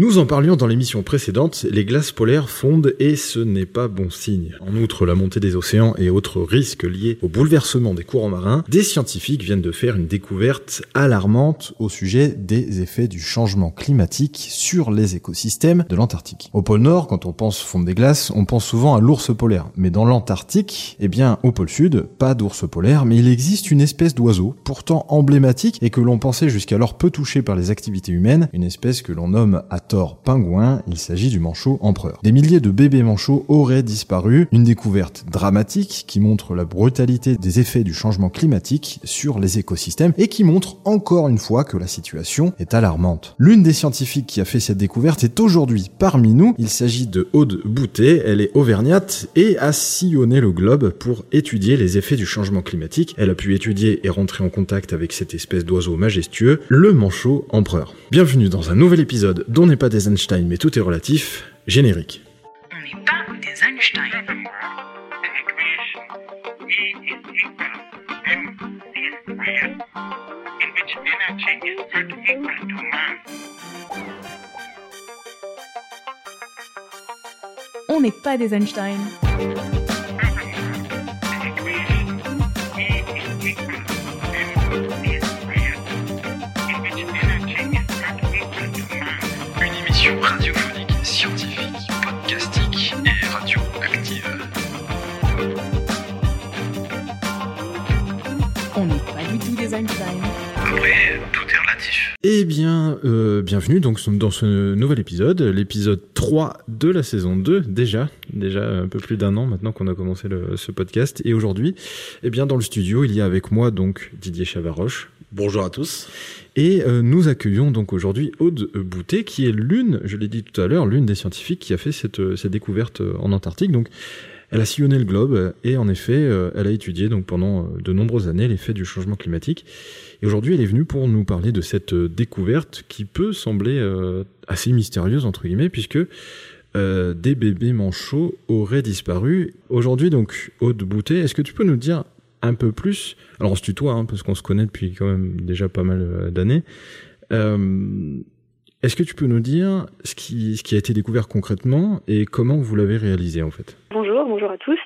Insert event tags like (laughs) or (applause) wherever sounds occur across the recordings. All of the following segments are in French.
Nous en parlions dans l'émission précédente, les glaces polaires fondent et ce n'est pas bon signe. En outre la montée des océans et autres risques liés au bouleversement des courants marins, des scientifiques viennent de faire une découverte alarmante au sujet des effets du changement climatique sur les écosystèmes de l'Antarctique. Au pôle Nord, quand on pense fondre des glaces, on pense souvent à l'ours polaire. Mais dans l'Antarctique, eh bien, au pôle Sud, pas d'ours polaire, mais il existe une espèce d'oiseau, pourtant emblématique et que l'on pensait jusqu'alors peu touché par les activités humaines, une espèce que l'on nomme à pingouin, il s'agit du manchot empereur. Des milliers de bébés manchots auraient disparu, une découverte dramatique qui montre la brutalité des effets du changement climatique sur les écosystèmes et qui montre encore une fois que la situation est alarmante. L'une des scientifiques qui a fait cette découverte est aujourd'hui parmi nous, il s'agit de Aude Boutet, elle est auvergnate et a sillonné le globe pour étudier les effets du changement climatique. Elle a pu étudier et rentrer en contact avec cette espèce d'oiseau majestueux, le manchot empereur. Bienvenue dans un nouvel épisode dont n'est pas des Einstein, mais tout est relatif. Générique. On n'est pas des Einstein. On n'est pas des Einstein. Bien, euh, bienvenue donc dans ce nouvel épisode, l'épisode 3 de la saison 2, déjà, déjà un peu plus d'un an maintenant qu'on a commencé le, ce podcast. Et aujourd'hui, eh bien, dans le studio, il y a avec moi donc Didier Chavaroche. Bonjour à tous. Et euh, nous accueillons donc aujourd'hui Aude Boutet, qui est l'une, je l'ai dit tout à l'heure, l'une des scientifiques qui a fait cette, euh, cette découverte en Antarctique. Donc, elle a sillonné le globe et en effet, elle a étudié donc pendant de nombreuses années l'effet du changement climatique. Et aujourd'hui, elle est venue pour nous parler de cette découverte qui peut sembler assez mystérieuse entre guillemets, puisque euh, des bébés manchots auraient disparu. Aujourd'hui, donc, Aude Boutet, est-ce que tu peux nous dire un peu plus? Alors on se tutoie, hein, parce qu'on se connaît depuis quand même déjà pas mal euh, d'années. Euh, Est-ce que tu peux nous dire ce qui a été découvert concrètement et comment vous l'avez réalisé en fait? Bonjour, bonjour à tous.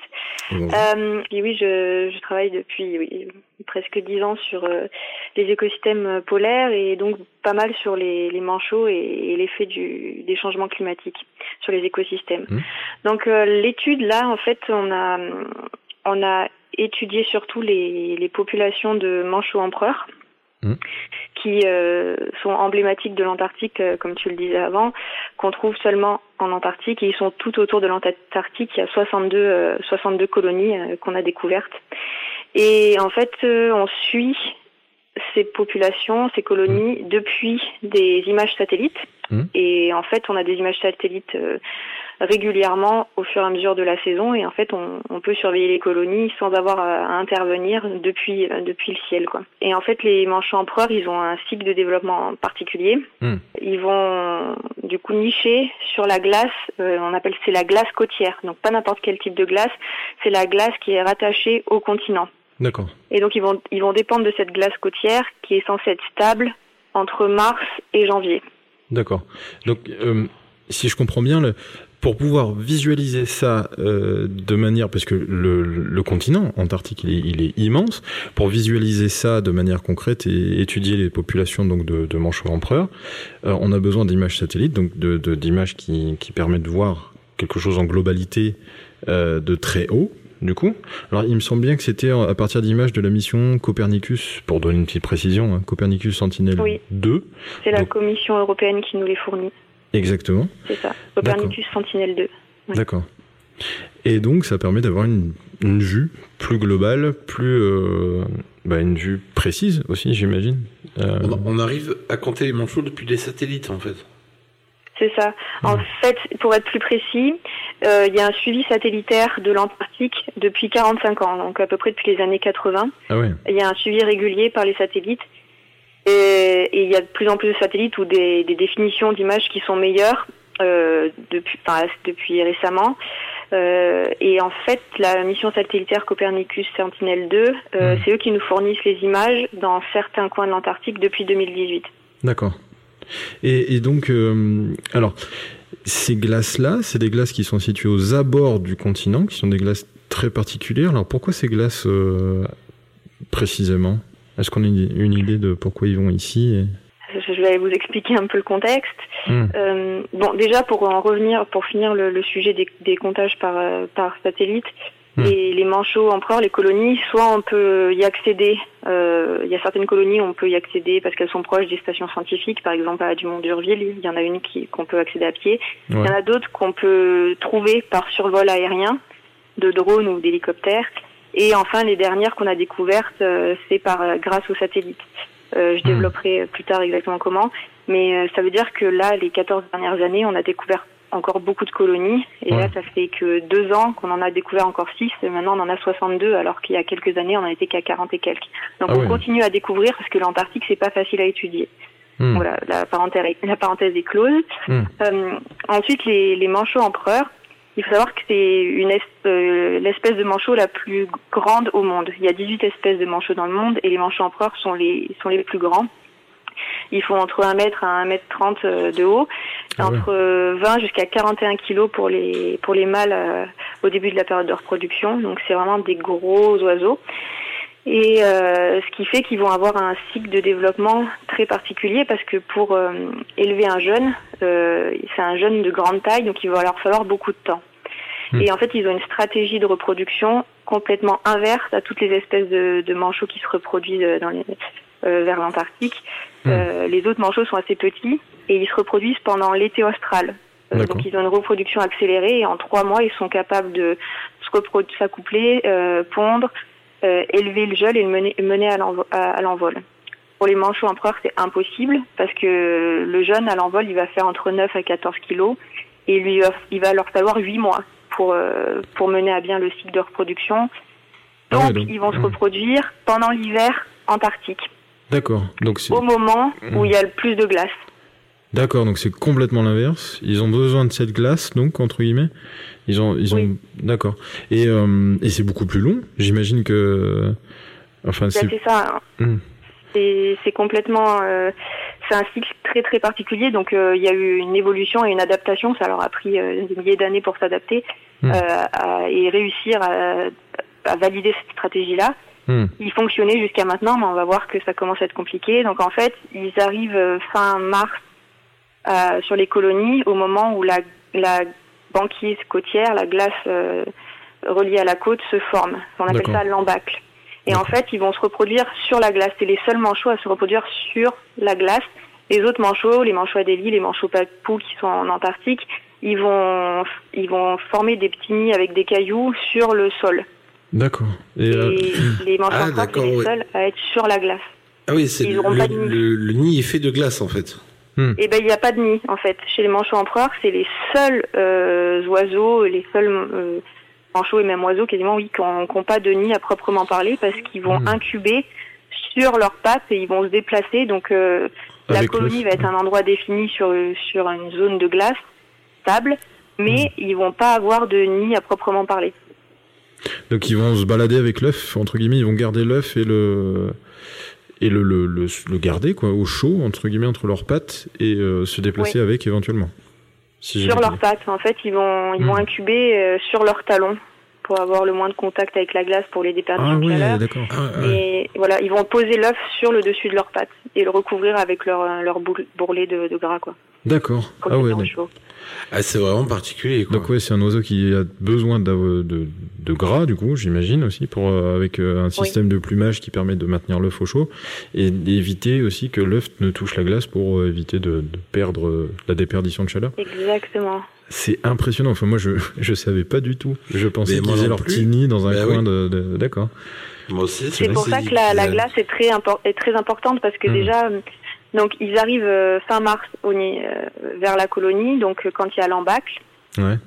Euh, et oui, je, je travaille depuis oui, presque dix ans sur euh, les écosystèmes polaires et donc pas mal sur les, les manchots et, et l'effet du, des changements climatiques sur les écosystèmes. Mmh. Donc euh, l'étude là, en fait, on a on a étudié surtout les, les populations de manchots empereurs Mm. Qui euh, sont emblématiques de l'Antarctique, euh, comme tu le disais avant, qu'on trouve seulement en Antarctique. Et ils sont tout autour de l'Antarctique. Il y a 62, euh, 62 colonies euh, qu'on a découvertes. Et en fait, euh, on suit ces populations, ces colonies, depuis des images satellites. Mm. Et en fait, on a des images satellites euh, régulièrement au fur et à mesure de la saison. Et en fait, on, on peut surveiller les colonies sans avoir à, à intervenir depuis, euh, depuis le ciel. Quoi. Et en fait, les manchots empereurs, ils ont un cycle de développement particulier. Mm. Ils vont du coup nicher sur la glace. euh, on appelle c'est la glace côtière. Donc pas n'importe quel type de glace. C'est la glace qui est rattachée au continent. D'accord. Et donc ils vont ils vont dépendre de cette glace côtière qui est censée être stable entre mars et janvier. D'accord. Donc, euh, si je comprends bien, le, pour pouvoir visualiser ça euh, de manière, parce que le, le continent antarctique il est, il est immense, pour visualiser ça de manière concrète et étudier les populations donc de, de manchots empereurs, euh, on a besoin d'images satellites, donc de de- d'images qui, qui permettent de voir quelque chose en globalité euh, de très haut. Du coup, alors il me semble bien que c'était à partir d'images de la mission Copernicus, pour donner une petite précision, hein, Copernicus Sentinel Oui. 2, C'est la Donc- Commission européenne qui nous les fournit. exactement. C'est ça. Copernicus Sentinelle 2. Oui. D'accord. Et donc, ça permet d'avoir une, une vue plus globale, plus euh, bah, une vue précise aussi, j'imagine. Euh, On, on arrive à compter les manchots depuis les satellites, en fait. C'est ça. En fait, pour être plus précis, euh, il y a un suivi satellitaire de l'Antarctique depuis 45 ans, donc à peu près depuis les années 80. Ah ouais. Il y a un suivi régulier par les satellites. Et, et il y a de plus en plus de satellites ou des, des définitions d'images qui sont meilleures euh, depuis, enfin, depuis récemment. Euh, et en fait, la mission satellitaire Copernicus Sentinel 2, euh, Mhm. c'est eux qui nous fournissent les images dans certains coins de l'Antarctique depuis 2018. D'accord. Et, et donc, euh, alors, ces glaces-là, c'est des glaces qui sont situées aux abords du continent, qui sont des glaces très particulières. Alors, pourquoi ces glaces euh, précisément? Est-ce qu'on a une, idée de pourquoi ils vont ici et- Je vais vous expliquer un peu le contexte. Hmm. Euh, bon, déjà pour en revenir, pour finir le, le sujet des, des comptages par, par satellite, Hmm. les, les manchots empereurs, les colonies, soit on peut y accéder. euh, Il y a certaines colonies où on peut y accéder parce qu'elles sont proches des stations scientifiques, par exemple à Dumont d'Urville, il y en a une qui qu'on peut accéder à pied. Il y en a d'autres qu'on peut trouver par survol aérien, de drones ou d'hélicoptères. Et enfin, les dernières qu'on a découvertes, euh, c'est par euh, grâce aux satellites. Euh, je Hmm. développerai plus tard exactement comment. Mais euh, ça veut dire que là, les 14 dernières années, on a découvert encore beaucoup de colonies. Et Ouais. là, ça fait que deux ans qu'on en a découvert encore six. Et maintenant, on en a 62, alors qu'il y a quelques années, on en était qu'à 40 et quelques. Donc, Ah on continue à découvrir parce que l'Antarctique, c'est pas facile à étudier. Hmm. Voilà, la parenthèse, la parenthèse est close. Hmm. Euh, ensuite, les, les manchots empereurs. Il faut savoir que c'est une es- euh, l'espèce de manchot la plus grande au monde. Il y a 18 espèces de manchots dans le monde et les manchots empereurs sont les sont les plus grands. Ils font entre 1 mètre à 1 mètre 30 euh, de haut, Ah ouais. entre euh, 20 jusqu'à 41 kilos pour les pour les mâles euh, au début de la période de reproduction. Donc c'est vraiment des gros oiseaux. Et euh, ce qui fait qu'ils vont avoir un cycle de développement très particulier parce que pour euh, élever un jeune, euh, c'est un jeune de grande taille, donc il va leur falloir beaucoup de temps. Hmm. Et en fait, ils ont une stratégie de reproduction complètement inverse à toutes les espèces de, de manchots qui se reproduisent euh, dans les, euh, vers l'Antarctique. Hmm. Euh, les autres manchots sont assez petits et ils se reproduisent pendant l'été austral. Euh, donc ils ont une reproduction accélérée et en trois mois, ils sont capables de s'accoupler, euh, pondre, euh, élever le jeune et le mener, mener à l'envo- à- à l'envol. Pour les manchots empereurs, c'est impossible parce que le jeune à l'envol, il va faire entre 9 à 14 kilos et lui, il va leur falloir 8 mois pour, euh, pour mener à bien le cycle de reproduction. Ah ouais, donc- ils vont se hmm. reproduire pendant l'hiver antarctique, D'accord. Donc au moment où il y a le plus de glace. d'accord. Donc c'est complètement l'inverse. Ils ont besoin de cette glace, donc entre guillemets. Ils ont, ils ont. Oui. D'accord. Et euh, et c'est beaucoup plus long. J'imagine que. Enfin, Bah, c'est. ça. hein. Hmm. C'est c'est complètement, euh, c'est un cycle très très particulier. Donc euh, il y a eu une évolution et une adaptation. Ça leur a pris des milliers d'années pour s'adapter Hmm. et réussir à, à valider cette stratégie-là. Hmm. Ils fonctionnaient jusqu'à maintenant, mais on va voir que ça commence à être compliqué. Donc en fait, ils arrivent euh, fin mars euh, sur les colonies au moment où la, la banquise côtière, la glace euh, reliée à la côte se forme. On appelle ça l'embâcle. Et en fait, ils vont se reproduire sur la glace. C'est les seuls manchots à se reproduire sur la glace. Les autres manchots, les manchots Adélie, les manchots papous qui sont en Antarctique, ils vont, ils vont former des petits nids avec des cailloux sur le sol. D'accord. Et, Et euh, les manchots Ah, d'accord, les ouais. seuls à être sur la glace. Ah oui, c'est le, le- nid. le- le nid est fait de glace en fait. Et ben il n'y a pas de nid en fait. Chez les manchots empereurs, c'est les seuls euh, oiseaux, les seuls euh, manchots et même oiseaux quasiment oui qui n'ont pas de nid à proprement parler parce qu'ils vont Hmm. incuber sur leurs pattes et ils vont se déplacer. Donc euh, la colonie va être un endroit défini sur sur une zone de glace stable, mais Hmm. ils vont pas avoir de nid à proprement parler. Donc ils vont se balader avec l'œuf entre guillemets. Ils vont garder l'œuf et le et le, le, le, le garder quoi au chaud entre guillemets entre leurs pattes et euh, se déplacer avec éventuellement. Si sur leurs pattes, en fait, ils vont ils vont Hmm. incuber euh, sur leurs talons pour avoir le moins de contact avec la glace pour les déperditions Ah de ouais, chaleur. Ah, ouais. Et voilà, ils vont poser l'œuf sur le dessus de leurs pattes et le recouvrir avec leur, leur boule- bourrelet de, de gras, quoi. D'accord. Ah ouais. Ah, c'est vraiment particulier quoi. Donc ouais, c'est un oiseau qui a besoin de, de gras du coup, j'imagine aussi pour euh, avec euh, un système de plumage qui permet de maintenir l'œuf au chaud et d'éviter aussi que l'œuf ne touche la glace pour euh, éviter de, de perdre euh, la déperdition de chaleur. Exactement. C'est impressionnant. Enfin moi je (laughs) je savais pas du tout. Je pensais qu'ils moi faisaient leur plus. petit nid dans un Bah coin oui. de, de- d'accord. Moi aussi. C'est pour ça que la, glace est très, impor- est très importante parce que Mhm. déjà, donc ils arrivent euh, fin mars au, euh, vers la colonie, donc euh, quand il y a l'embâcle. Ouais.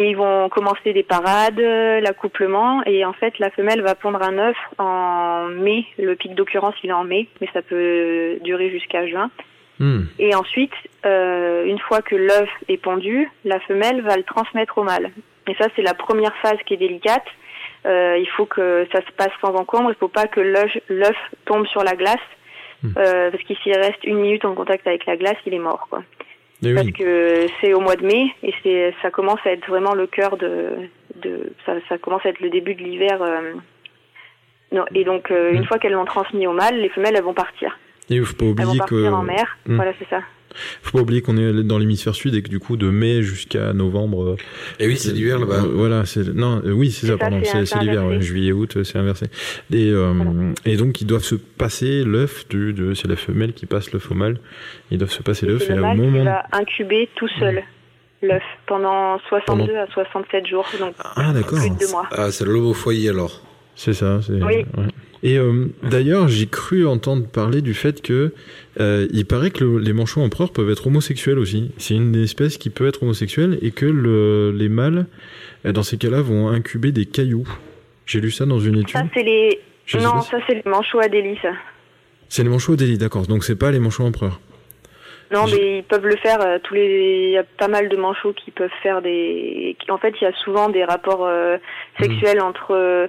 Et ils vont commencer des parades, l'accouplement, et en fait la femelle va pondre un œuf en mai. Le pic d'occurrence il est en mai, mais ça peut durer jusqu'à juin. Hmm. Et ensuite, euh, une fois que l'œuf est pondu, la femelle va le transmettre au mâle. Et ça, c'est la première phase qui est délicate. Euh, il faut que ça se passe sans encombre. Il ne faut pas que l'œuf tombe sur la glace, Hmm. Euh, parce qu'il s'il reste une minute en contact avec la glace, il est mort. Quoi. Eh Parce oui. que c'est au mois de mai et c'est ça commence à être vraiment le cœur de, de ça, ça commence à être le début de l'hiver. euh, non, et donc euh, une Hmm. fois qu'elles l'ont transmis au mâle, les femelles elles vont partir. Et faut pas oublier que en mer. Hmm. Voilà, c'est ça. faut pas oublier qu'on est dans l'hémisphère sud et que du coup de mai jusqu'à novembre. euh, Et oui, c'est l'hiver là-bas. euh, voilà, c'est non, euh, oui, c'est ça, ça, pardon, c'est l'hiver, ouais, juillet août, euh, c'est inversé. Et euh, et donc ils doivent se passer l'œuf du de c'est la femelle qui passe l'œuf au mâle. Ils doivent se passer l'œuf C'est et le au mâle qui moment va incuber tout seul l'œuf pendant 62 à 67 jours, donc Ah d'accord. plus de deux mois. Ah, c'est le au foyer alors. C'est ça. c'est- Oui. ouais. Et euh, d'ailleurs, j'ai cru entendre parler du fait que euh, il paraît que le- les manchots empereurs peuvent être homosexuels aussi. C'est une espèce qui peut être homosexuelle et que le, les mâles, euh, dans ces cas-là, vont incuber des cailloux. J'ai lu ça dans une étude. Ça c'est les Je non, ça c'est les manchots Adélie, ça. C'est les manchots Odélie, d'accord. Donc c'est pas les manchots empereurs. Non, mais ils peuvent le faire. euh, tous les, il y a pas mal de manchots qui peuvent faire des. En fait, il y a souvent des rapports euh, Hmm. sexuels entre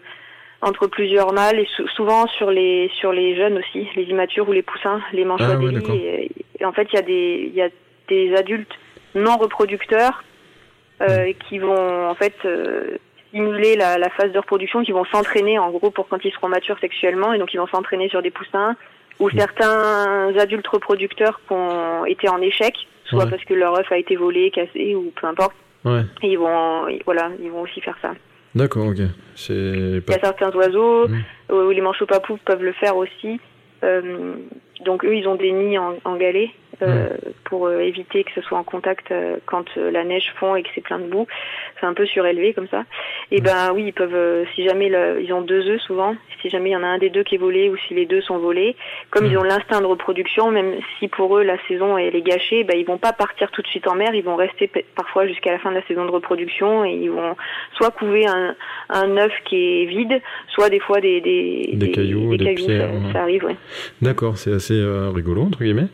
entre plusieurs mâles et sou- souvent sur les sur les jeunes aussi, les immatures ou les poussins, les manchots Ah ouais, adélie. d'accord. et, et en fait, il y a des il y a des adultes non reproducteurs euh, qui vont en fait euh, stimuler la, la phase de reproduction, qui vont s'entraîner en gros pour quand ils seront matures sexuellement et donc ils vont s'entraîner sur des poussins ou certains adultes reproducteurs qui ont été en échec, soit Ouais. parce que leur œuf a été volé, cassé ou peu importe, Ouais. et ils vont voilà, ils vont aussi faire ça. D'accord, ok. C'est Il y a certains oiseaux Mm. euh, où les manchots papous peuvent le faire aussi. Donc eux, ils ont des nids en, en galets euh, pour euh, éviter que ce soit en contact euh, quand euh, la neige fond et que c'est plein de boue. C'est un peu surélevé comme ça. Et ben oui, ils peuvent, euh, si jamais le- ils ont deux œufs souvent, si jamais il y en a un des deux qui est volé ou si les deux sont volés, comme Mm. ils ont l'instinct de reproduction, même si pour eux la saison elle est gâchée, ben ils vont pas partir tout de suite en mer, ils vont rester parfois jusqu'à la fin de la saison de reproduction et ils vont soit couver un, un œuf qui est vide, soit des fois des des, Des cailloux, des pierres, ça, ouais. ça arrive. Ouais. D'accord, c'est assez euh, rigolo entre guillemets.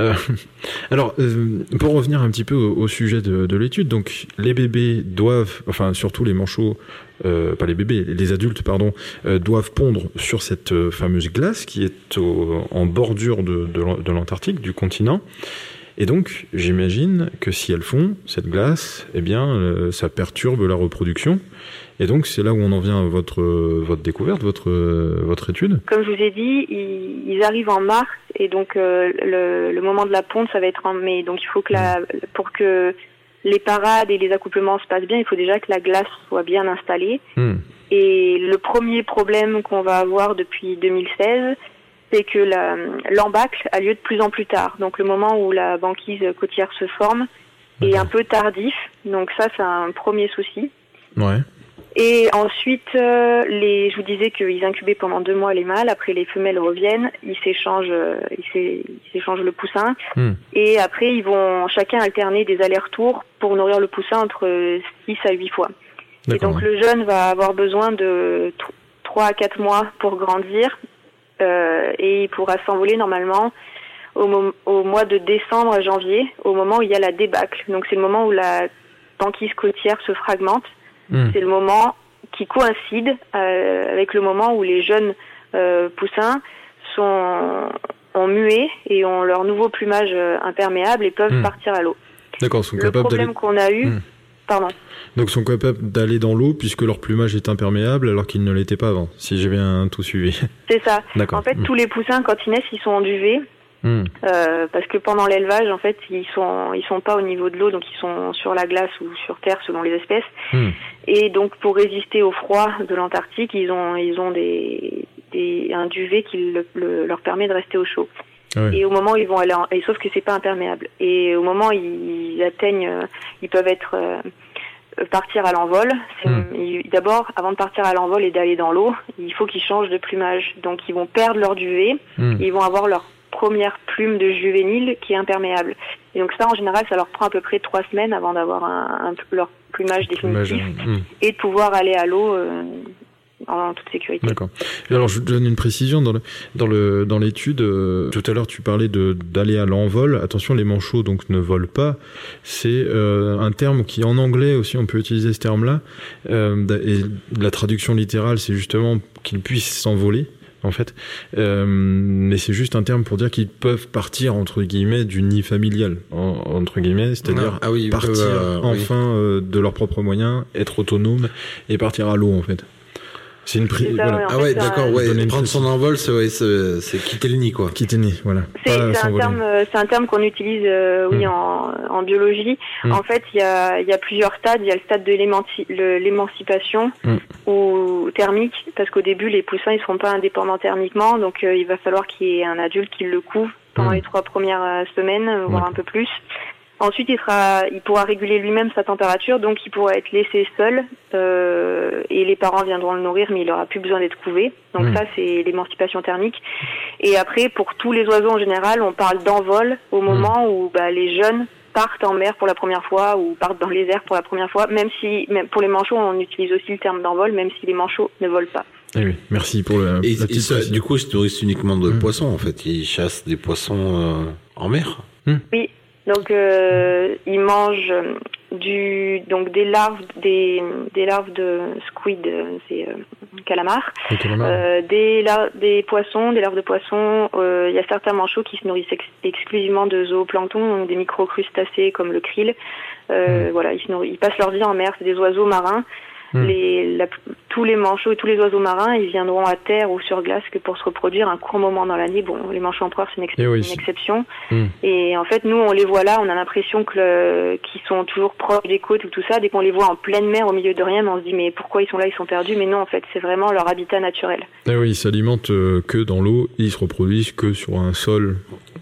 Euh, (laughs) alors, euh, pour revenir un petit peu au, sujet de, de l'étude, donc les bébés doivent, enfin surtout les manchots, pas les bébés, les adultes pardon, doivent pondre sur cette fameuse glace qui est en bordure de, de l'An- de l'Antarctique, du continent. Et donc, j'imagine que si elles font cette glace, eh bien, ça perturbe la reproduction. Et donc, c'est là où on en vient à votre euh, votre découverte, votre euh, votre étude. Comme je vous ai dit, ils, ils arrivent en mars et donc euh, le, le moment de la ponte ça va être en mai. Donc il faut que la pour que les parades et les accouplements se passent bien, il faut déjà que la glace soit bien installée. Hmm. Et le premier problème qu'on va avoir depuis 2016, c'est que l'embâcle a lieu de plus en plus tard. Donc le moment où la banquise côtière se forme est un peu tardif. Donc ça, c'est un premier souci. Ouais. Et ensuite, euh, les, je vous disais qu'ils incubaient pendant deux mois les mâles. Après, les femelles reviennent, ils s'échangent, euh, ils s'é- ils s'échangent le poussin. Hmm. Et après, ils vont chacun alterner des allers-retours pour nourrir le poussin entre 6 à 8 fois. Et donc le jeune va avoir besoin de 3 à 4 mois pour grandir euh, et il pourra s'envoler normalement au, au mois de décembre à janvier, au moment où il y a la débâcle. Donc c'est le moment où la banquise côtière se fragmente. Hmm. C'est le moment qui coïncide euh, avec le moment où les jeunes euh, poussins sont ont mué et ont leur nouveau plumage euh, imperméable et peuvent Hmm. partir à l'eau. D'accord, sont Le capables d'aller. problème qu'on a eu, Hmm. pardon. Donc, ils sont capables d'aller dans l'eau puisque leur plumage est imperméable alors qu'il ne l'était pas avant. Si j'ai bien tout suivi. (laughs) C'est ça. D'accord. En fait, tous les poussins, quand ils naissent, ils sont en duvet, Hmm. euh, parce que pendant l'élevage, en fait, ils sont ils sont pas au niveau de l'eau, donc ils sont sur la glace ou sur terre selon les espèces. Et donc, pour résister au froid de l'Antarctique, ils ont ils ont des, des un duvet qui le- le- leur permet de rester au chaud. Ah. Et au moment où ils vont aller, en, et sauf que c'est pas imperméable. Et au moment où ils atteignent, euh, ils peuvent être euh, partir à l'envol. Hmm. D'abord, avant de partir à l'envol et d'aller dans l'eau, il faut qu'ils changent de plumage. Donc, ils vont perdre leur duvet. Hmm. Ils vont avoir leur première plume de juvénile qui est imperméable. Et donc ça, en général, ça leur prend à peu près trois semaines avant d'avoir un, un- leur plumage Plumage, définitif hmm. et de pouvoir aller à l'eau euh, en toute sécurité. D'accord. Alors, je vous donne une précision dans le dans le dans l'étude. euh, tout à l'heure, tu parlais de d'aller à l'envol. Attention, les manchots donc ne volent pas. C'est euh, un terme qui, en anglais aussi, on peut utiliser ce terme-là. Euh, et la traduction littérale, c'est justement qu'ils puissent s'envoler. En fait. Euh, mais c'est juste un terme pour dire qu'ils peuvent partir entre guillemets du nid familial, en- entre guillemets, c'est-à-dire Ah oui, ils partir oui. enfin euh, de leurs propres moyens, être autonome et partir à l'eau en fait. C'est une pri- C'est ça, voilà. ouais, Ah ouais, d'accord, ouais. Prendre son envol, c'est ouais, quitter le nid, quoi. Quitter nid, voilà. C'est un euh, c'est un terme qu'on utilise, euh, oui, Mm. en, en biologie. Mm. En fait, il y a, il y a plusieurs stades. Il y a le stade de l'émanci- le- l'émancipation Mm. ou thermique, parce qu'au début, les poussins, ils seront pas indépendants thermiquement, donc euh, il va falloir qu'il y ait un adulte qui le couvre pendant Mm. les trois premières euh, semaines, voire un peu plus. Ensuite, il sera, il pourra réguler lui-même sa température, donc il pourra être laissé seul euh, et les parents viendront le nourrir, mais il aura plus besoin d'être couvé. Donc Mm. ça, c'est l'émancipation thermique. Et après, pour tous les oiseaux en général, on parle d'envol au moment où bah, les jeunes partent en mer pour la première fois ou partent dans les airs pour la première fois. Même si, même pour les manchots, on utilise aussi le terme d'envol, même si les manchots ne volent pas. Eh oui, merci pour le, Et, la et petite ça, du coup, ils se nourrissent uniquement de Mm. poissons, en fait. Ils chassent des poissons euh, en mer. Oui. Donc euh, ils mangent du donc des larves des des larves de squid, c'est euh, calamar, euh, des lar- des poissons, des larves de poissons. euh, Il y a certains manchots qui se nourrissent ex- exclusivement de zooplancton, donc des microcrustacés comme le krill. Euh, Voilà, ils, se nourrissent- ils passent leur vie en mer. C'est des oiseaux marins. Mm. Les, la- tous les manchots et tous les oiseaux marins, ils viendront à terre ou sur glace que pour se reproduire un court moment dans l'année. Bon, les manchots empereurs, c'est une, ex- Eh oui. une exception. Mm. Et en fait, nous, on les voit là, on a l'impression qu'ils sont toujours proches des côtes ou tout ça. Dès qu'on les voit en pleine mer, au milieu de rien, on se dit mais pourquoi ils sont là, ils sont perdus? Mais non, en fait, c'est vraiment leur habitat naturel. Eh oui, ils s'alimentent euh, que dans l'eau, ils se reproduisent que sur un sol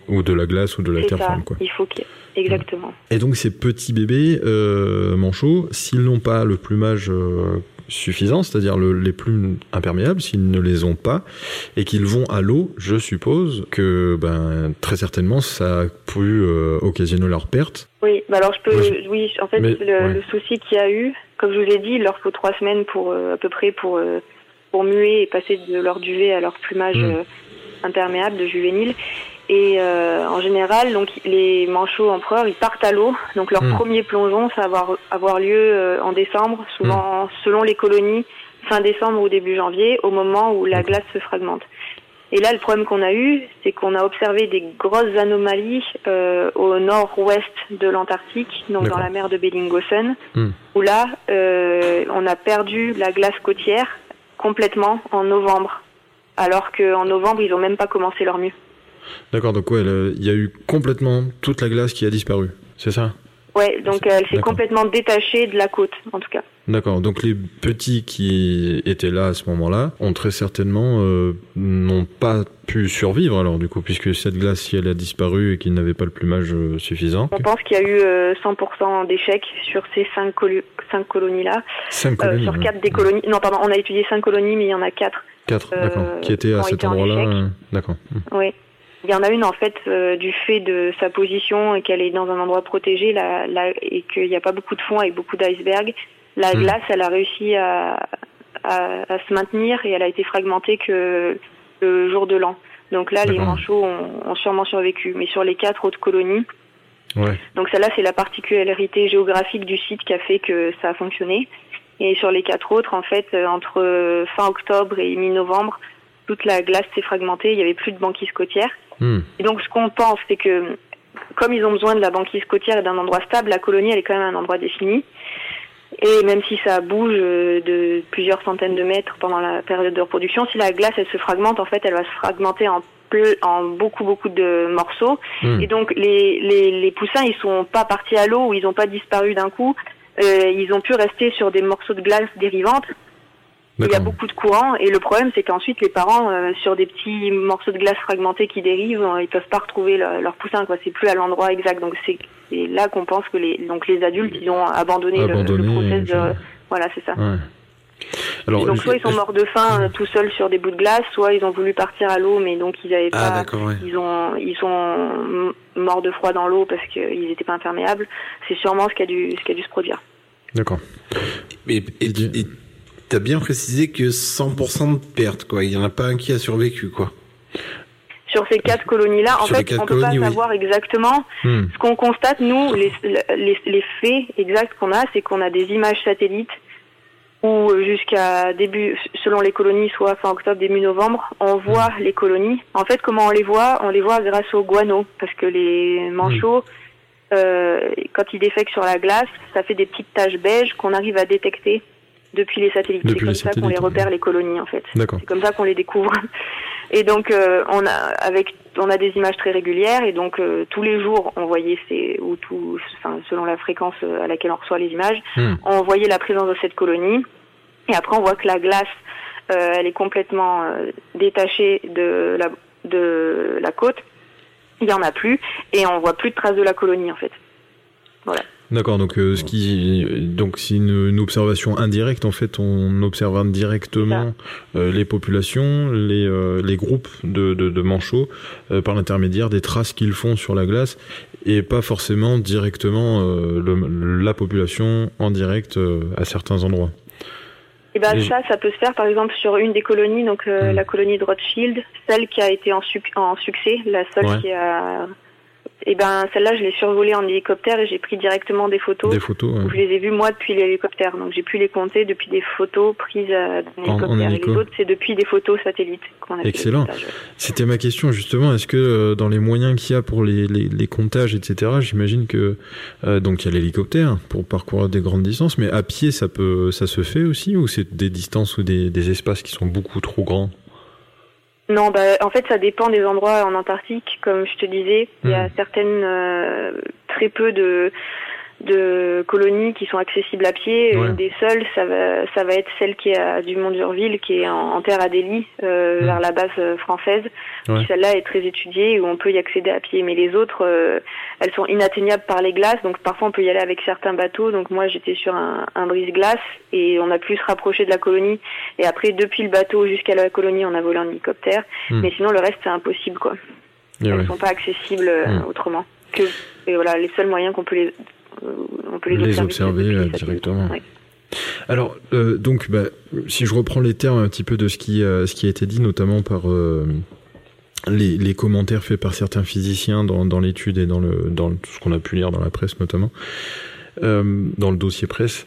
ou de la glace ou de la terre ça. ferme, quoi. Il faut qu'il exactement. Et donc ces petits bébés euh, manchots, s'ils n'ont pas le plumage euh, suffisant, c'est-à-dire le- les plumes imperméables, s'ils ne les ont pas et qu'ils vont à l'eau, je suppose que ben très certainement ça a pu euh, occasionner leur perte. Oui, bah alors je peux, oui, en fait, Mais- le, ouais. le souci qu'il y a eu, comme je vous ai dit, il leur faut trois semaines pour à peu près pour pour muer et passer de leur duvet à leur plumage Mm. imperméable de juvénile. Et euh, en général, donc les manchots empereurs, ils partent à l'eau. Donc leur Mm. premier plongeon, ça va avoir, avoir lieu euh, en décembre, souvent selon les colonies, fin décembre ou début janvier, au moment où la D'accord. glace se fragmente. Et là, le problème qu'on a eu, c'est qu'on a observé des grosses anomalies euh, au nord-ouest de l'Antarctique, donc dans la mer de Bellingshausen, Hmm. où là, euh, on a perdu la glace côtière complètement en novembre, alors qu'en novembre, ils ont même pas commencé leur mue. D'accord, donc ouais, il y a eu complètement toute la glace qui a disparu. C'est ça? Ouais, donc elle s'est complètement détachée de la côte, en tout cas. D'accord, donc les petits qui étaient là à ce moment-là ont très certainement euh, n'ont pas pu survivre alors du coup puisque cette glace si elle a disparu et qu'ils n'avaient pas le plumage euh, suffisant. On pense qu'il y a eu euh, 100% d'échecs sur ces cinq, colo- cinq colonies-là. Cinq Euh, colonies. sur ouais. quatre des colonies. Non, pardon, on a étudié cinq colonies, mais il y en a quatre. Quatre, euh, d'accord. Qui étaient à cet endroit-là. euh, D'accord. Oui. Il y en a une en fait euh, du fait de sa position et qu'elle est dans un endroit protégé la, la- et qu'il n'y a pas beaucoup de fond avec beaucoup d'icebergs. La Hmm. glace, elle a réussi à, à, à se maintenir et elle a été fragmentée que le jour de l'an. Donc là, les manchots ont, ont sûrement survécu. Mais sur les quatre autres colonies, Ouais. donc celle-là, c'est la particularité géographique du site qui a fait que ça a fonctionné. Et sur les quatre autres, en fait, euh, entre euh, fin octobre et mi-novembre, toute la glace s'est fragmentée. Il n'y avait plus de banquise côtière. Hmm. Et donc, ce qu'on pense, c'est que comme ils ont besoin de la banquise côtière et d'un endroit stable, la colonie, elle est quand même un endroit défini. Et même si ça bouge euh, de plusieurs centaines de mètres pendant la période de reproduction, si la glace, elle se fragmente, en fait, elle va se fragmenter en, en beaucoup, beaucoup de morceaux. Hmm. Et donc, les, les, les poussins, ils sont pas partis à l'eau ou ils n'ont pas disparu d'un coup. Euh, ils ont pu rester sur des morceaux de glace dérivantes il y a beaucoup de courants et le problème c'est qu'ensuite les parents euh, sur des petits morceaux de glace fragmentés qui dérivent, euh, ils peuvent pas retrouver le- leur poussin quoi. C'est plus à l'endroit exact. Donc c'est c'est là qu'on pense que les donc les adultes ils ont abandonné, le- Abandonné, le, process de voilà c'est ça. Ouais. Alors, Et donc soit ils sont morts de faim euh, tout seuls sur des bouts de glace, soit ils ont voulu partir à l'eau mais donc ils avaient Ah, pas ouais. ils ont ils sont morts de froid dans l'eau parce qu'ils n'étaient pas imperméables. C'est sûrement ce qui a dû ce qui a dû se produire. D'accord. Et et- et t'as bien précisé que 100% de perte, quoi. Il y en a pas un qui a survécu, quoi. Sur ces quatre colonies-là, en Sur fait, on peut pas oui. savoir exactement Hmm. Ce qu'on constate, nous, les, les, les faits exacts qu'on a, c'est qu'on a des images satellites ou jusqu'à début, selon les colonies, soit fin octobre, début novembre, on voit les colonies. En fait, comment on les voit? On les voit grâce au guano, parce que les manchots, euh, quand ils défèquent sur la glace, ça fait des petites taches beiges qu'on arrive à détecter depuis les satellites. C'est comme ça qu'on les repère les colonies en fait. D'accord. C'est comme ça qu'on les découvre. (laughs) Et donc euh, on a avec on a des images très régulières et donc euh, tous les jours on voyait ces ou tout enfin, selon la fréquence euh, à laquelle on reçoit les images, Hmm. on voyait la présence de cette colonie et après on voit que la glace euh, elle est complètement euh, détachée de la de la côte. Il y en a plus et on voit plus de traces de la colonie en fait. D'accord, donc euh, ce qui, donc c'est une, une observation indirecte. En fait, on observe indirectement euh, les populations, les, euh, les groupes de, de, de manchots euh, par l'intermédiaire des traces qu'ils font sur la glace, et pas forcément directement euh, le- la population en direct euh, à certains endroits. Et ben Et- ça, ça peut se faire par exemple sur une des colonies, donc euh, Mm. la colonie de Rothschild, celle qui a été en, suc- en succès, la seule Ouais. qui a. Et ben celle-là, je l'ai survolée en hélicoptère et j'ai pris directement des photos. Des photos. où ouais. Je les ai vues moi depuis l'hélicoptère, donc j'ai pu les compter depuis des photos prises euh, En- en l'hélicoptère. Et hélico. les autres, c'est depuis des photos satellites qu'on a fait Excellent. C'était ma question justement. Est-ce que euh, dans les moyens qu'il y a pour les, les, les comptages, etc., j'imagine que euh, donc il y a l'hélicoptère pour parcourir des grandes distances, mais à pied ça peut, ça se fait aussi ou c'est des distances ou des, des espaces qui sont beaucoup trop grands? Non, bah, en fait, ça dépend des endroits en Antarctique. Comme je te disais, il y a Hmm. certaines, euh, très peu de, de colonies qui sont accessibles à pied. Ouais. Une des seules, ça va, ça va être celle qui est à Dumont-d'Urville, qui est en, en terre à Delhi, euh, Hmm. vers la base euh, française. Ouais. Celle-là est très étudiée, où on peut y accéder à pied. Mais les autres, euh, elles sont inatteignables par les glaces. Donc parfois, on peut y aller avec certains bateaux. Donc moi, j'étais sur un, un brise-glace et on a pu se rapprocher de la colonie. Et après, depuis le bateau jusqu'à la colonie, on a volé en hélicoptère. Hmm. Mais sinon, le reste, c'est impossible, quoi. Et Elles ouais. sont pas accessibles euh, Hmm. autrement. Que, et voilà, les seuls moyens qu'on peut les, on peut les, Les observer, euh, directement. Alors, euh, donc, bah, si je reprends les termes un petit peu de ce qui, euh, ce qui a été dit, notamment par euh, les, les commentaires faits par certains physiciens dans, dans l'étude et dans, le, dans le- ce qu'on a pu lire dans la presse notamment, euh, dans le dossier presse.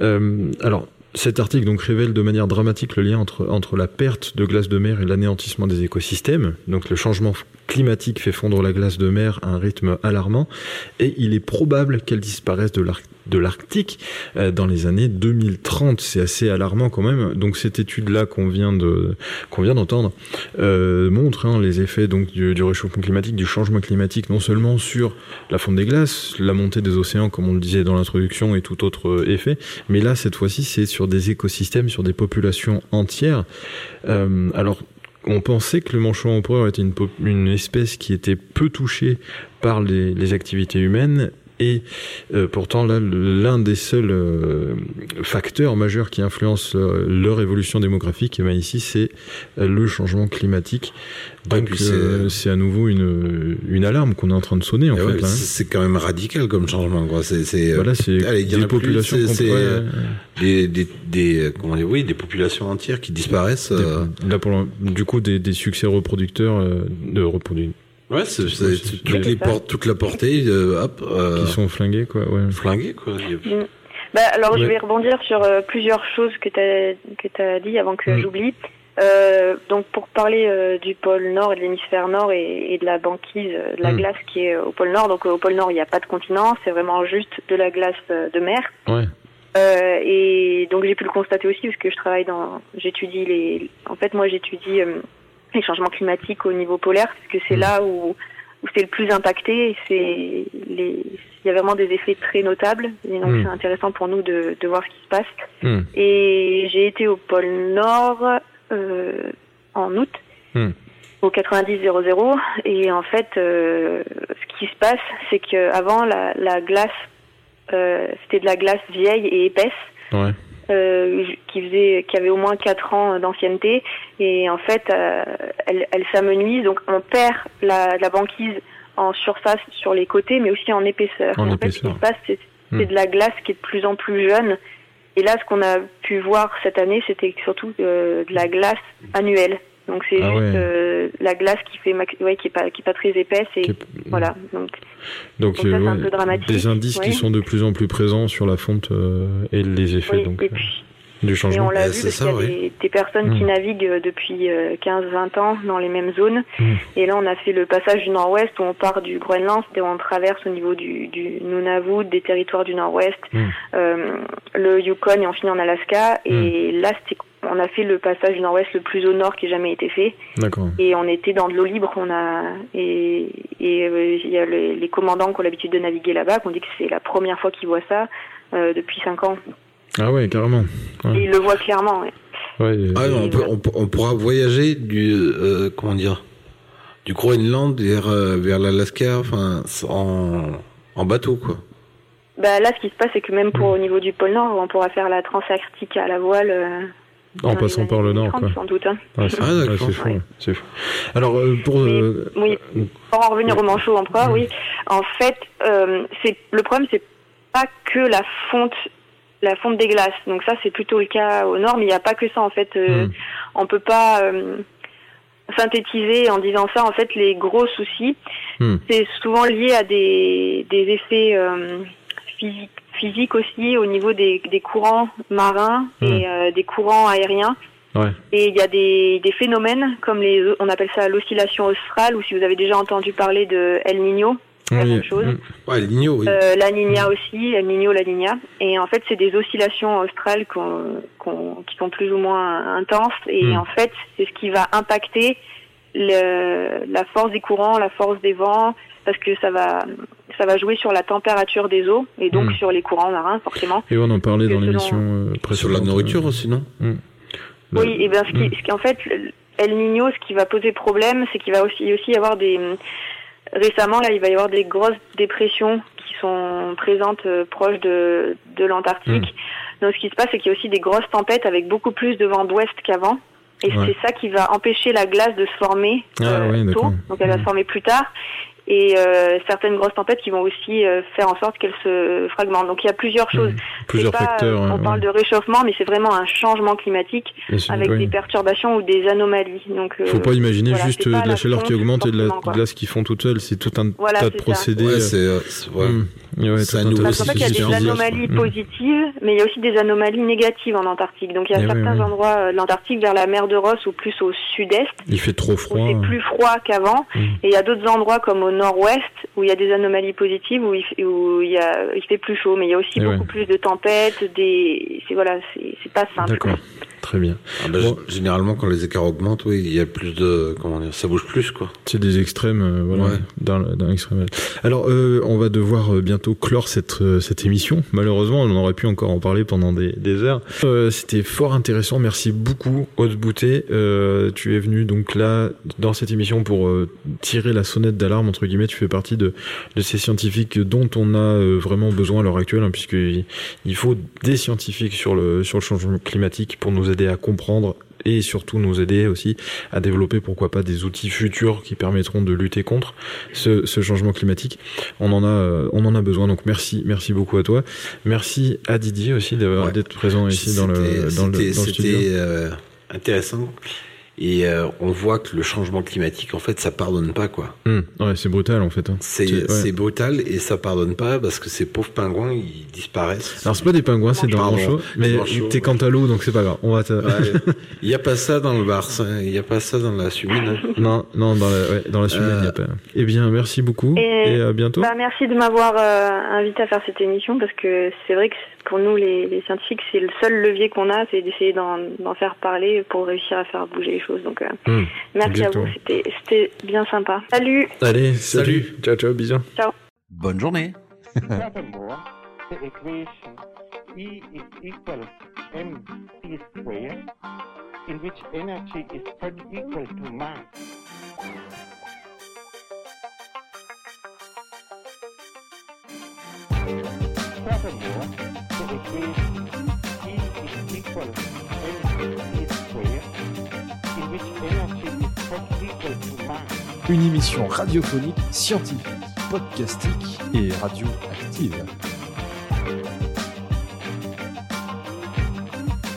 Euh, alors, cet article donc révèle de manière dramatique le lien entre, entre la perte de glace de mer et l'anéantissement des écosystèmes. Donc le changement climatique fait fondre la glace de mer à un rythme alarmant et il est probable qu'elle disparaisse de l'Arc- de l'Arctique euh, dans les années 2030. C'est assez alarmant quand même. Donc cette étude-là qu'on vient de qu'on vient d'entendre euh, montre hein, les effets donc du, du réchauffement climatique, du changement climatique, non seulement sur la fonte des glaces, la montée des océans, comme on le disait dans l'introduction, et tout autre euh, effet, mais là cette fois-ci c'est sur des écosystèmes, sur des populations entières. Euh, alors on pensait que le manchot empereur était une, espèce qui était peu touchée par les activités humaines et euh, pourtant là l'un des seuls euh, facteurs majeurs qui influencent euh, leur évolution démographique, et ben ici c'est euh, le changement climatique. Ouais, Donc c'est- euh, c'est à nouveau une, une alarme qu'on est en train de sonner en Et fait. ouais, hein. c'est quand même radical comme changement, quoi. C'est, Voilà, des plus, populations pourrait, des, des, des, comment dire, oui, des populations entières qui disparaissent. des- là pour le- du coup des, des succès reproducteurs euh, de reproduits Ouais, c'est, c'est- c'est- c'est- toutes les portes, toute la portée, euh, hop, euh, qui sont flingués quoi. Ouais. flinguées, quoi. A- Bah, alors, je vais rebondir sur euh, plusieurs choses que tu as, que as dit avant que Mm. j'oublie. Euh, donc, pour parler euh, du pôle Nord et de l'hémisphère Nord et, et de la banquise, de la Mm. glace qui est au pôle Nord. Donc, euh, au pôle Nord, il n'y a pas de continent, c'est vraiment juste de la glace euh, de mer. Ouais. Euh, et donc j'ai pu le constater aussi parce que je travaille dans, j'étudie les, en fait moi j'étudie euh, les changements climatiques au niveau polaire parce que c'est Mm. là où, où c'est le plus impacté. et C'est les, il y a vraiment des effets très notables et donc Mm. c'est intéressant pour nous de, de voir ce qui se passe. Hmm. Et j'ai été au pôle Nord euh, en août. Au 90-00 et en fait euh, ce qui se passe c'est que avant la, la glace euh, c'était de la glace vieille et épaisse Ouais. Euh, qui faisait qui avait au moins quatre ans d'ancienneté et en fait euh, elle, elle s'amenuise donc on perd la, la banquise en surface sur les côtés mais aussi en épaisseur. En en fait, ce qui épaisseur. se passe c'est Hmm. de la glace qui est de plus en plus jeune et là ce qu'on a pu voir cette année c'était surtout euh, de la glace annuelle. Donc c'est Ah juste ouais. euh, la glace qui fait ouais, qui est pas qui est pas très épaisse et est- voilà donc Donc, Donc ça, euh, c'est un ouais, peu dramatique, des indices qui sont de plus en plus présents sur la fonte euh, et les effets. oui, donc, et euh, puis du Et changement. on l'a Ouais, vu c'est parce ça, qu'il y a ouais. des, des personnes qui Mm. naviguent euh, depuis 15-20 ans dans les mêmes zones. Mm. Et là, on a fait le passage du nord-ouest où on part du Groenland et on traverse au niveau du, du Nunavut, des territoires du nord-ouest, Mm. euh, le Yukon et on finit en Alaska. Et là, c'était, on a fait le passage du nord-ouest le plus au nord qui ait jamais été fait. D'accord. Et on était dans de l'eau libre. On a et et euh, il y a les, les commandants qui ont l'habitude de naviguer là-bas, qui ont dit que c'est la première fois qu'ils voient ça euh, depuis 5 ans. Ah ouais, carrément. Ouais. Et ils le voient clairement. ouais. Ah non, on, peut, on, peut- on pourra voyager du euh, comment dire du Groenland vers euh, vers l'Alaska, enfin en en bateau quoi. Bah là, ce qui se passe, c'est que même pour au niveau du pôle Nord, on pourra faire la Transantarctique à la voile. En dans passant par le nord, 30, quoi. Sans doute. Hein. Ouais, c'est Ah, ouais, c'est fou. Ouais. Fou. Alors, euh, pour. Mais- euh, oui. Pour en revenir au manchot empereur, oui. En fait, euh, c'est le problème, c'est pas que la fonte, la fonte des glaces. Donc ça, c'est plutôt le cas au Nord, mais il n'y a pas que ça en fait. Euh, Mm. On peut pas euh, synthétiser en disant ça. En fait, les gros soucis, Mm. c'est souvent lié à des, des effets euh, physiques, physiques aussi au niveau des, des courants marins et euh, des courants aériens. Ouais. Et il y a des, des phénomènes comme les, on appelle ça l'oscillation australe, ou si vous avez déjà entendu parler de El Niño, la oui, même chose. Ouais, l'igno, oui. Euh, la Niña aussi, El Niño, la Niña. Et en fait, c'est des oscillations australes qui sont plus ou moins intenses. Et Mm. en fait, c'est ce qui va impacter le, la force des courants, la force des vents, parce que ça va, ça va jouer sur la température des eaux et donc Mm. sur les courants marins, forcément. Et on en parlait dans selon- l'émission euh, Sur la nourriture euh, aussi, non le- Oui, et bien ce qui, Mm. ce qui- en fait, El Niño, ce qui va poser problème, c'est qu'il va aussi, aussi y avoir des récemment là, il va y avoir des grosses dépressions qui sont présentes euh, proches de de l'Antarctique. Donc ce qui se passe, c'est qu'il y a aussi des grosses tempêtes avec beaucoup plus de vent d'ouest qu'avant. Et Ouais. c'est ça qui va empêcher la glace de se former Ah euh, ouais, tôt. d'accord. Donc elle va se former plus tard. Et euh, certaines grosses tempêtes qui vont aussi euh, faire en sorte qu'elle se fragmente. Donc il y a plusieurs choses. Mm. Plusieurs pas, facteurs. euh, on parle ouais. de réchauffement, mais c'est vraiment un changement climatique c'est- avec ouais. des perturbations ou des anomalies. Donc, euh, Faut pas imaginer voilà, juste pas de la la chaleur qui augmente et de la glace qui fond toute seule. C'est tout un Voilà, tas de procédés. Ouais, euh, c'est c'est- ouais. nouveau de Parce qu'en fait, il y a des anomalies Mm. positives, mais il y a aussi des anomalies négatives en Antarctique. Donc, il y a Eh certains endroits euh, de l'Antarctique, vers la mer de Ross ou plus au sud-est, Il fait trop froid. c'est plus froid qu'avant. Mm. Et il y a d'autres endroits comme au nord-ouest, où il y a des anomalies positives, où il, fait- où il, y a, il fait plus chaud. Mais il y a aussi Eh beaucoup ouais. plus de tempêtes, des... C'est voilà, c'est c'est pas simple. D'accord. Très bien. Ah bah, Bon. g- Généralement, quand les écarts augmentent, oui, il y a plus de comment dire, ça bouge plus quoi. C'est des extrêmes, euh, voilà, Ouais. d'un d'un extrême. Alors, euh, on va devoir euh, bientôt clore cette euh, cette émission. Malheureusement, on aurait pu encore en parler pendant des, des heures. Euh, C'était fort intéressant. Merci beaucoup, Haute Boutet. Euh, tu es venu donc là dans cette émission pour euh, tirer la sonnette d'alarme entre guillemets. Tu fais partie de de ces scientifiques dont on a euh, vraiment besoin à l'heure actuelle, hein, puisque il faut des scientifiques sur le sur le changement climatique pour nous aider à comprendre et surtout nous aider aussi à développer pourquoi pas des outils futurs qui permettront de lutter contre ce, ce changement climatique. On en a euh, on en a besoin donc merci merci beaucoup à toi. Merci à Didier aussi Ouais. d'être présent ici dans le dans le, c'était- dans le studio. C'était euh, intéressant. Et euh, on voit que le changement climatique, en fait, ça pardonne pas quoi. Hum, ouais, c'est brutal en fait. hein. C'est ouais. brutal et ça pardonne pas parce que ces pauvres pingouins, ils disparaissent. Alors c'est pas des pingouins, c'est dans le Pardon, manchot, mais t'es cantalou donc c'est pas grave. On va te... Ouais. (laughs) Il y a pas ça dans le Barça, il y a pas ça dans la Sumine. hein. non non dans la ouais, dans la suite il y a Euh. pas. Eh bien merci beaucoup et, Et- à bientôt. Bah, merci de m'avoir euh, invité à faire cette émission parce que c'est vrai que pour nous les, les scientifiques c'est le seul levier qu'on a c'est d'essayer d'en faire parler pour réussure à faire bouger les choses donc euh, Hum, merci à vous c'était c'était bien sympa salut Allez salut. Ciao ciao bisous. Bonne journée. Furthermore, the equation E is (laughs) equal mc squared, in which energy is (laughs) not equal to mass. Furthermore, the equation E is equal mc Une émission radiophonique, scientifique, podcastique et radioactive.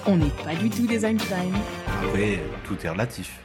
On n'est pas du tout des Einstein. Après, tout est relatif.